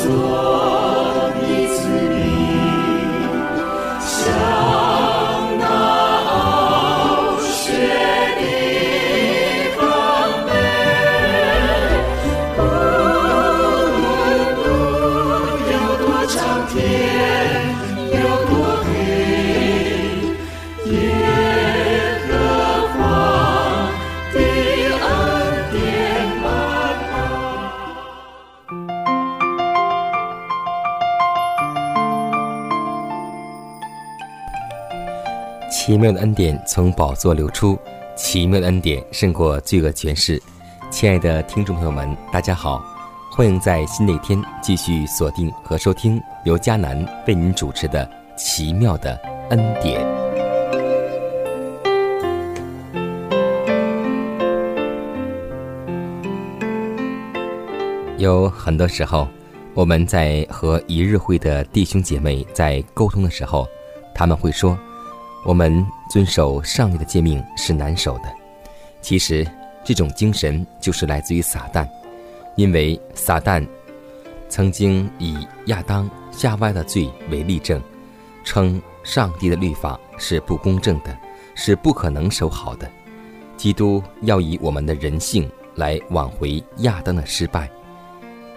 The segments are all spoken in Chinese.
奇奇妙的恩典从宝座流出，奇妙的恩典胜过罪恶权势。亲爱的听众朋友们，大家好，欢迎在新的一天继续锁定和收听由迦南为您主持的《奇妙的恩典》。有很多时候，我们在和一日会的弟兄姐妹在沟通的时候，他们会说。我们遵守上帝的诫命是难守的，其实这种精神就是来自于撒旦，因为撒旦曾经以亚当夏娃的罪为例证，称上帝的律法是不公正的，是不可能守好的。基督要以我们的人性来挽回亚当的失败，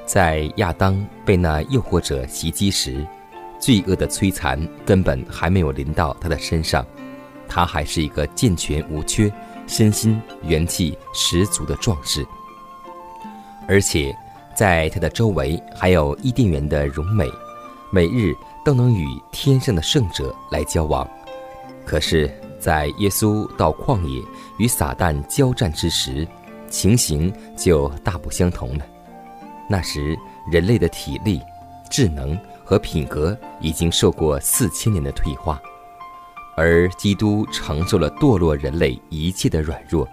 在亚当被那诱惑者袭击时。罪恶的摧残根本还没有临到他的身上，他还是一个健全无缺、身心元气十足的壮士，而且在他的周围还有伊甸园的荣美，每日都能与天上的圣者来交往。可是，在耶稣到旷野与撒旦交战之时，情形就大不相同了。那时，人类的体力、智能。和品格已经受过四千年的退化，而基督承受了堕落人类一切的软弱。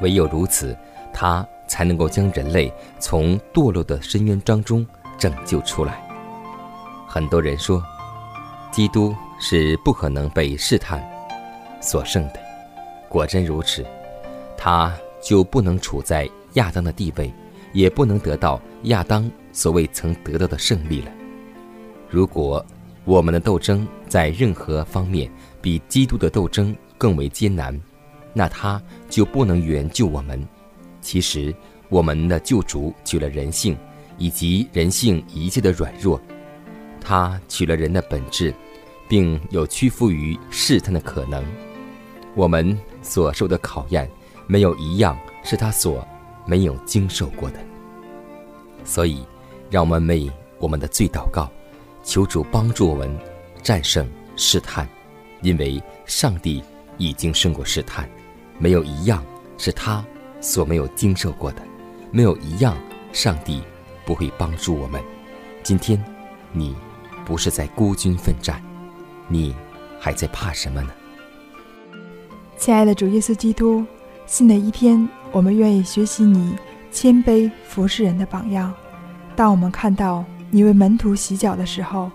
唯有如此，他才能够将人类从堕落的深渊当中拯救出来。很多人说，基督是不可能被试探所胜的。果真如此，他就不能处在亚当的地位，也不能得到亚当所未曾得到的胜利了。如果我们的斗争在任何方面比基督的斗争更为艰难，那他就不能援救我们。其实，我们的救主取了人性以及人性一切的软弱，他取了人的本质，并有屈服于试探的可能。我们所受的考验，没有一样是他所没有经受过的。所以，让我们为我们的罪祷告。求主帮助我们战胜试探，因为上帝已经胜过试探，没有一样是他所没有经受过的，没有一样上帝不会帮助我们。今天，你不是在孤军奋战，你还在怕什么呢？亲爱的主耶稣基督，新的一天，我们愿意学习你谦卑服侍人的榜样。当我们看到。你为门徒洗脚的时候，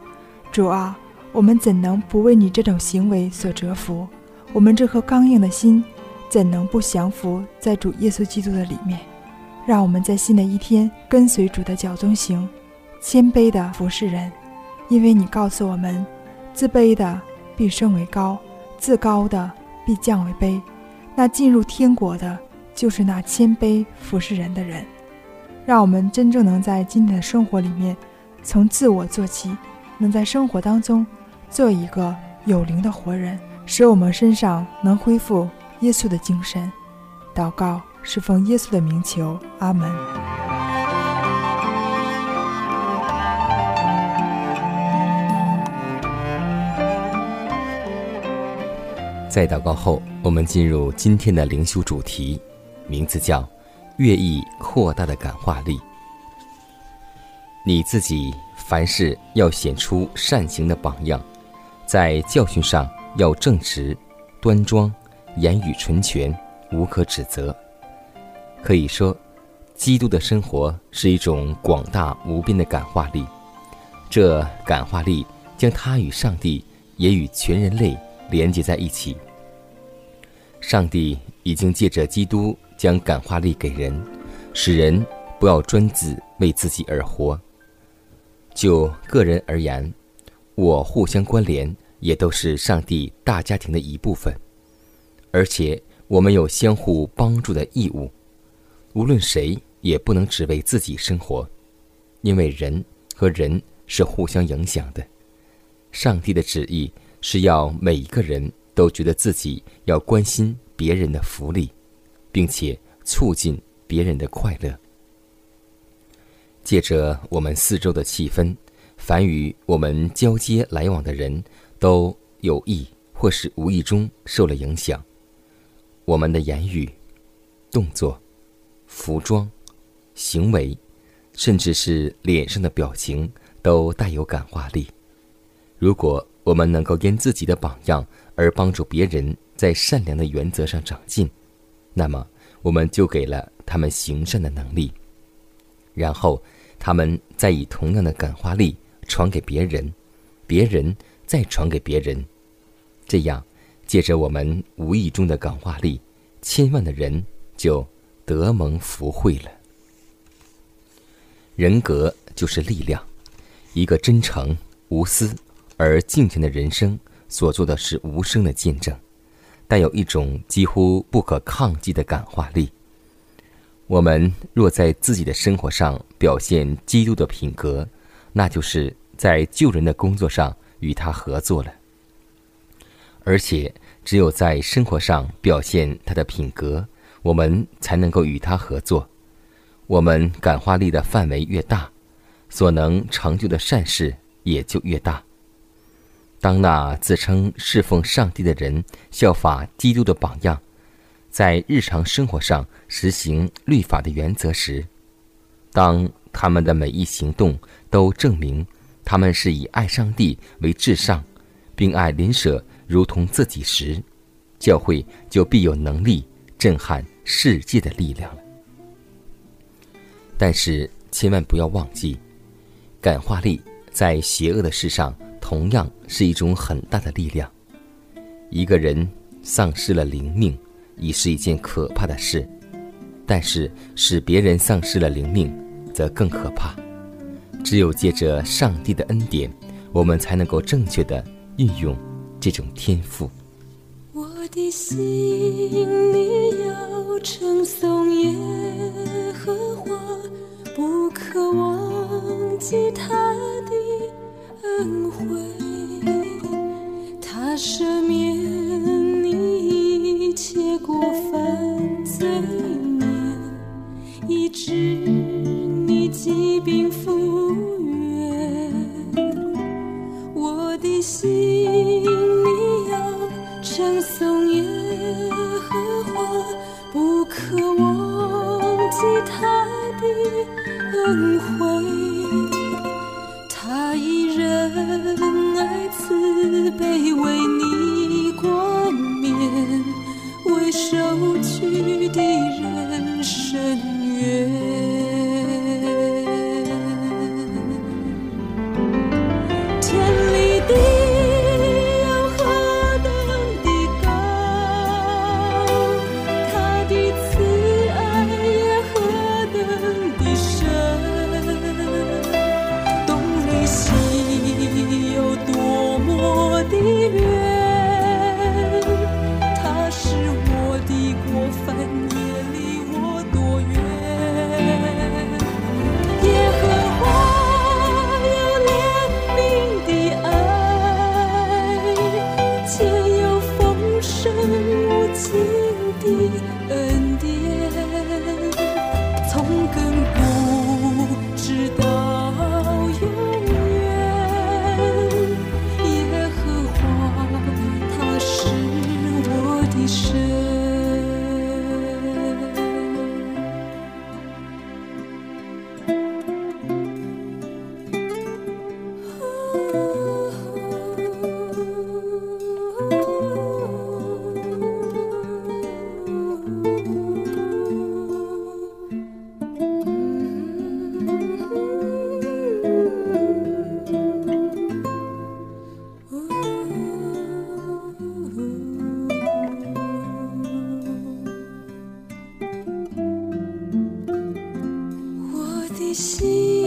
主啊，我们怎能不为你这种行为所折服？我们这颗刚硬的心，怎能不降服在主耶稣基督的里面？让我们在新的一天跟随主的脚中行，谦卑的服侍人，因为你告诉我们，自卑的必升为高，自高的必降为卑。那进入天国的，就是那谦卑服侍人的人。让我们真正能在今天的生活里面。从自我做起能在生活当中做一个有灵的活人使我们身上能恢复耶稣的精神。祷告是奉耶稣的名求阿门。在祷告后我们进入今天的灵修主题名字叫乐意扩大的感化力你自己凡事要显出善行的榜样，在教训上要正直、端庄，言语纯全，无可指责。可以说，基督的生活是一种广大无边的感化力。这感化力将他与上帝，也与全人类连接在一起。上帝已经借着基督将感化力给人，使人不要专自为自己而活。就个人而言，我互相关联，也都是上帝大家庭的一部分，而且我们有相互帮助的义务。无论谁也不能只为自己生活，因为人和人是互相影响的。上帝的旨意是要每一个人都觉得自己要关心别人的福利，并且促进别人的快乐。借着我们四周的气氛，凡与我们交接来往的人都有意或是无意中受了影响。我们的言语、动作。服装、行为，甚至是脸上的表情，都带有感化力。如果我们能够因自己的榜样而帮助别人在善良的原则上长进，那么我们就给了他们行善的能力。然后，他们再以同样的感化力传给别人，别人再传给别人，这样，借着我们无意中的感化力，千万的人就。得蒙福慧了。人格就是力量，一个真诚、无私而敬虔的人生所做的是无声的见证，带有一种几乎不可抗击的感化力。我们若在自己的生活上表现基督的品格，那就是在救人的工作上与他合作了。而且，只有在生活上表现他的品格。我们才能够与他合作。我们感化力的范围越大，所能成就的善事也就越大。当那自称侍奉上帝的人效法基督的榜样，在日常生活上实行律法的原则时，当他们的每一行动都证明他们是以爱上帝为至上，并爱邻舍如同自己时，教会就必有能力。震撼世界的力量了。但是千万不要忘记，感化力在邪恶的事上同样是一种很大的力量。一个人丧失了灵命，已是一件可怕的事；但是使别人丧失了灵命，则更可怕。只有借着上帝的恩典，我们才能够正确的运用这种天赋。我的心里要称颂耶和华，不可忘记他的恩惠。他赦免犯罪孽，医治你疾病复原。我的心里要。称颂耶和华，不可忘记他的恩惠。他以仁爱慈悲为你冠冕，为受屈心。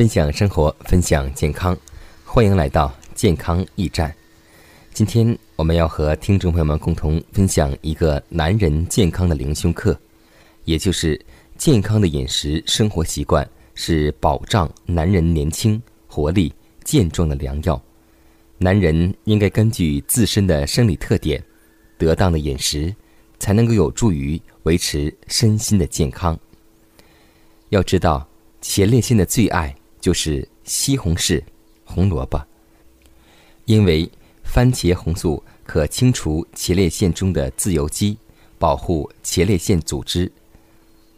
分享生活，分享健康，欢迎来到健康驿站。今天我们要和听众朋友们共同分享一个男人健康的灵修课，也就是健康的饮食生活习惯是保障男人年轻、活力、健壮的良药。男人应该根据自身的生理特点，得当的饮食才能够有助于维持身心的健康。要知道，前列腺的最爱。就是西红柿、红萝卜，因为番茄红素可清除前列腺中的自由基，保护前列腺组织。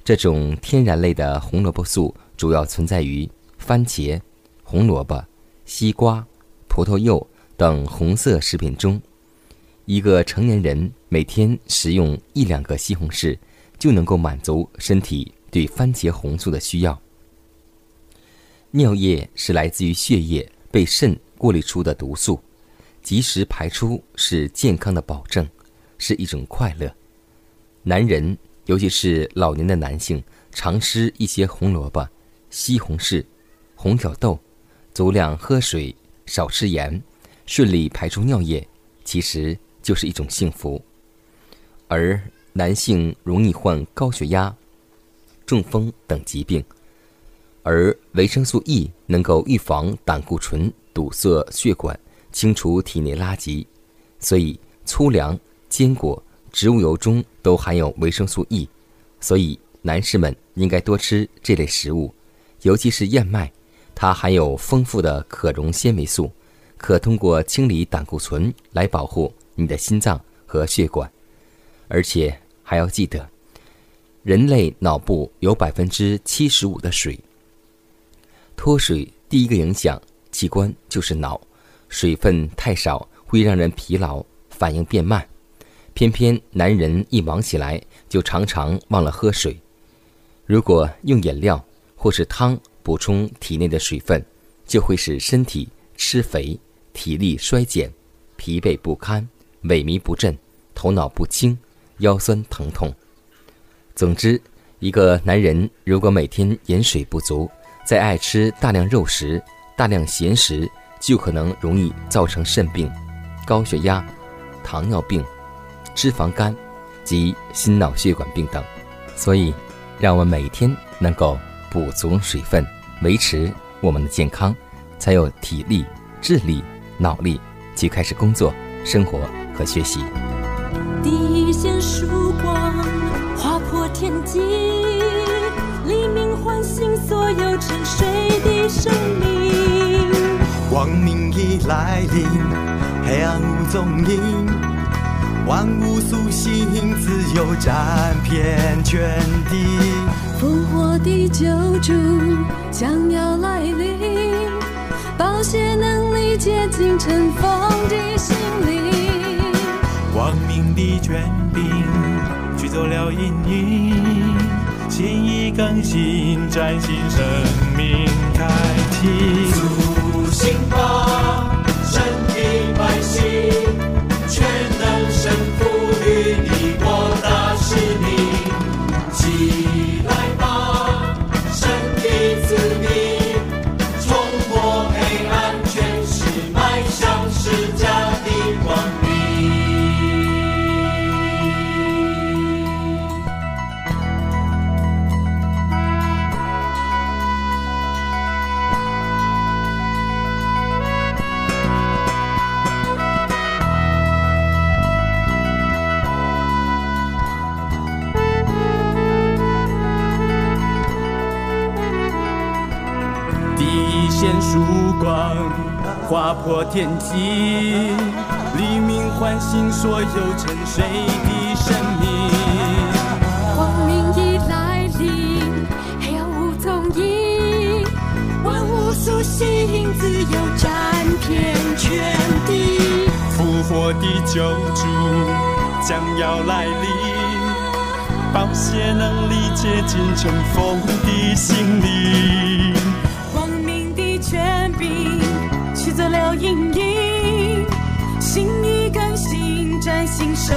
这种天然类的红萝卜素主要存在于番茄、红萝卜、西瓜、葡萄柚等红色食品中。一个成年人每天食用一两个西红柿，就能够满足身体对番茄红素的需要。尿液是来自于血液被肾过滤出的毒素，及时排出是健康的保证，是一种快乐。男人，尤其是老年的男性，常吃一些红萝卜、西红柿、红角豆，足量喝水，少吃盐，顺利排出尿液，其实就是一种幸福。而男性容易患高血压、中风等疾病。而维生素 E 能够预防胆固醇堵塞血管，清除体内垃圾，所以粗粮、坚果、植物油中都含有维生素 E，所以男士们应该多吃这类食物，尤其是燕麦，它含有丰富的可溶纤维素，可通过清理胆固醇来保护你的心脏和血管，而且还要记得，人类脑部有百分之七十五的水。脱水第一个影响器官就是脑，水分太少会让人疲劳，反应变慢。偏偏男人一忙起来就常常忘了喝水。如果用饮料或是汤补充体内的水分，就会使身体吃肥、体力衰减、疲惫不堪、萎靡不振、头脑不清、腰酸疼痛。总之，一个男人如果每天饮水不足，再爱吃大量肉食、大量咸食，就可能容易造成肾病、高血压、糖尿病、脂肪肝及心脑血管病等。所以，让我们每天能够补足水分，维持我们的健康，才有体力、智力、脑力去开始工作、生活和学习。第一线曙光划破天际，黎明唤醒所有沉睡的生命。光明已来临，黑暗无踪影，万物苏醒，自由占遍全地。复活的救主将要来临，宝血能力接近尘封的心灵。光明的权柄驱走了阴影，心意更新，崭新生命开启。苏醒吧，划破天际，黎明唤醒所有沉睡的生命。光明已来临，黑暗无踪影，万物苏醒，自由占遍全地。复活的救主将要来临，宝血能力接近尘封的心灵。走了阴影，心意更新，崭新生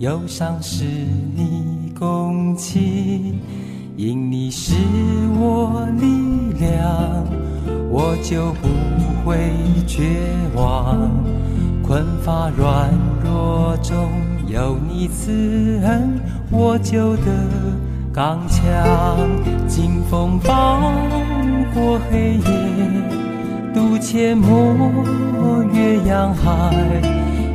忧伤是你共情。因你是我力量，我就不会绝望。困乏软弱中有你慈恩，我就得刚强。经风暴过黑夜，渡阡陌越洋海，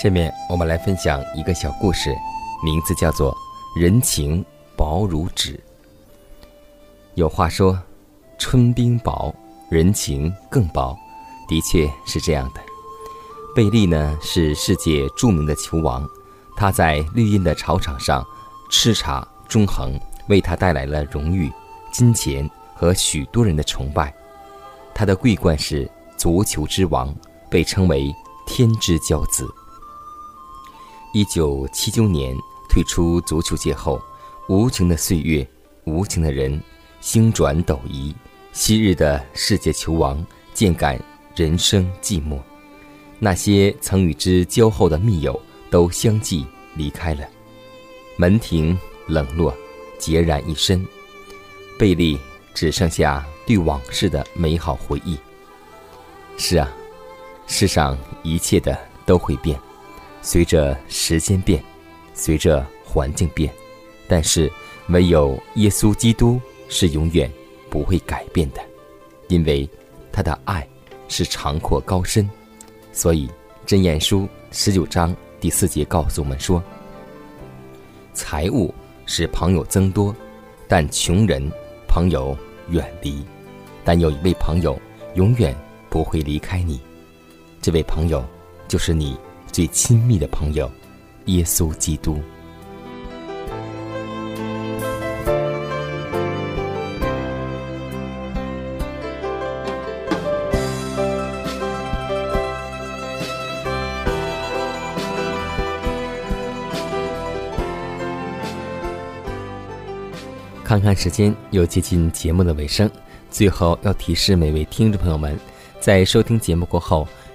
下面我们来分享一个小故事，名字叫做《人情薄如纸》。有话说，春冰薄，人情更薄，的确是这样的。贝利呢是世界著名的球王，他在绿茵的草场上叱咤中横，为他带来了荣誉、金钱和许多人的崇拜。他的桂冠是足球之王，被称为天之骄子。一九七九年退出足球界后，无情的岁月，无情的人，星转斗移，昔日的世界球王渐感人生寂寞，那些曾与之交厚的密友都相继离开了，门庭冷落，孑然一身，贝利只剩下对往事的美好回忆。是啊，世上一切的都会变。随着时间变，随着环境变，但是唯有耶稣基督是永远不会改变的，因为他的爱是长阔高深。所以真言书十九章第四节告诉我们说：“财物使朋友增多，但穷人朋友远离。但有一位朋友永远不会离开你，这位朋友就是你。”最亲密的朋友，耶稣基督。看看时间，又接近节目的尾声，最后要提示每位听众朋友们，在收听节目过后。